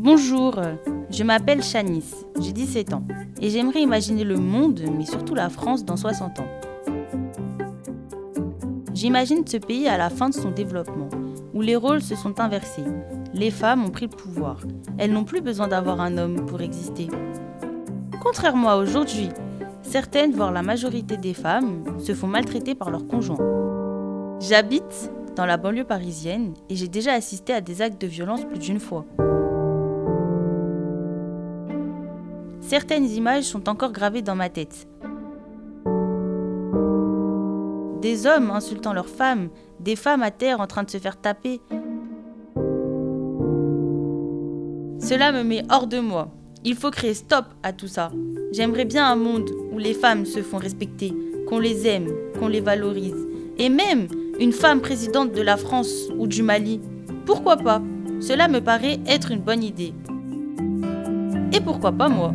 Bonjour, je m'appelle Chanice, j'ai 17 ans et j'aimerais imaginer le monde, mais surtout la France, dans 60 ans. J'imagine ce pays à la fin de son développement, où les rôles se sont inversés. Les femmes ont pris le pouvoir. Elles n'ont plus besoin d'avoir un homme pour exister. Contrairement à aujourd'hui, certaines, voire la majorité des femmes, se font maltraiter par leurs conjoints. J'habite dans la banlieue parisienne et j'ai déjà assisté à des actes de violence plus d'une fois. Certaines images sont encore gravées dans ma tête. Des hommes insultant leurs femmes, des femmes à terre en train de se faire taper. Cela me met hors de moi. Il faut créer stop à tout ça. J'aimerais bien un monde où les femmes se font respecter, qu'on les aime, qu'on les valorise. Et même une femme présidente de la France ou du Mali. Pourquoi pas? Cela me paraît être une bonne idée. Et pourquoi pas moi?